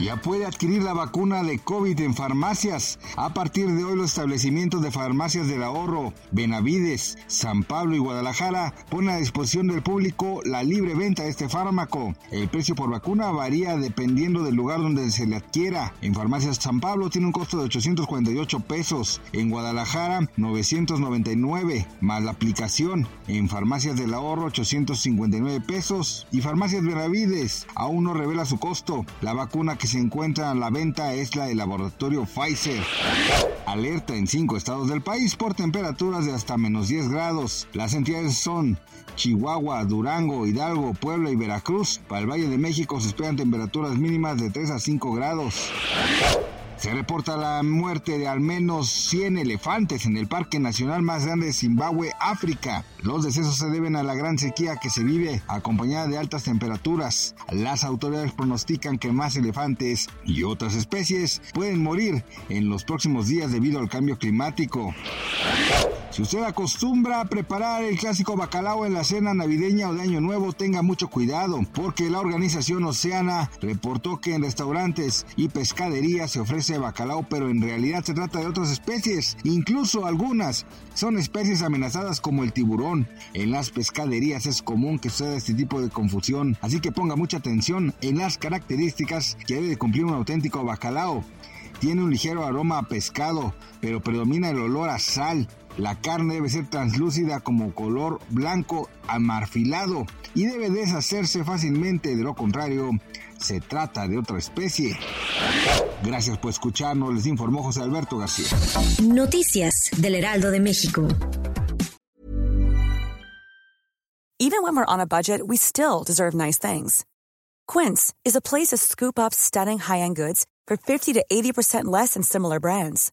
Ya puede adquirir la vacuna de COVID en farmacias. A partir de hoy los establecimientos de farmacias del ahorro, Benavides, San Pablo y Guadalajara ponen a disposición del público la libre venta de este fármaco. El precio por vacuna varía dependiendo del lugar donde se le adquiera. En farmacias San Pablo tiene un costo de 848 pesos, en Guadalajara 999, más la aplicación. En farmacias del ahorro 859 pesos y farmacias Benavides aún no revela su costo. La vacuna que se encuentra a la venta es la del laboratorio Pfizer. Alerta en cinco estados del país por temperaturas de hasta menos 10 grados. Las entidades son Chihuahua, Durango, Hidalgo, Puebla y Veracruz. Para el Valle de México se esperan temperaturas mínimas de 3 a 5 grados. Se reporta la muerte de al menos 100 elefantes en el Parque Nacional más grande de Zimbabue, África. Los decesos se deben a la gran sequía que se vive, acompañada de altas temperaturas. Las autoridades pronostican que más elefantes y otras especies pueden morir en los próximos días debido al cambio climático. Si usted acostumbra a preparar el clásico bacalao en la cena navideña o de Año Nuevo, tenga mucho cuidado, porque la organización Oceana reportó que en restaurantes y pescaderías se ofrece bacalao, pero en realidad se trata de otras especies, incluso algunas son especies amenazadas como el tiburón. En las pescaderías es común que suceda este tipo de confusión, así que ponga mucha atención en las características que debe de cumplir un auténtico bacalao. Tiene un ligero aroma a pescado, pero predomina el olor a sal. La carne debe ser translúcida como color blanco amarfilado y debe deshacerse fácilmente, de lo contrario, se trata de otra especie. Gracias por escucharnos, les informó José Alberto García. Noticias del Heraldo de México. Even when we're on a budget, we still deserve nice things. Quince is a place to scoop up stunning high-end goods for 50 to 80% less than similar brands.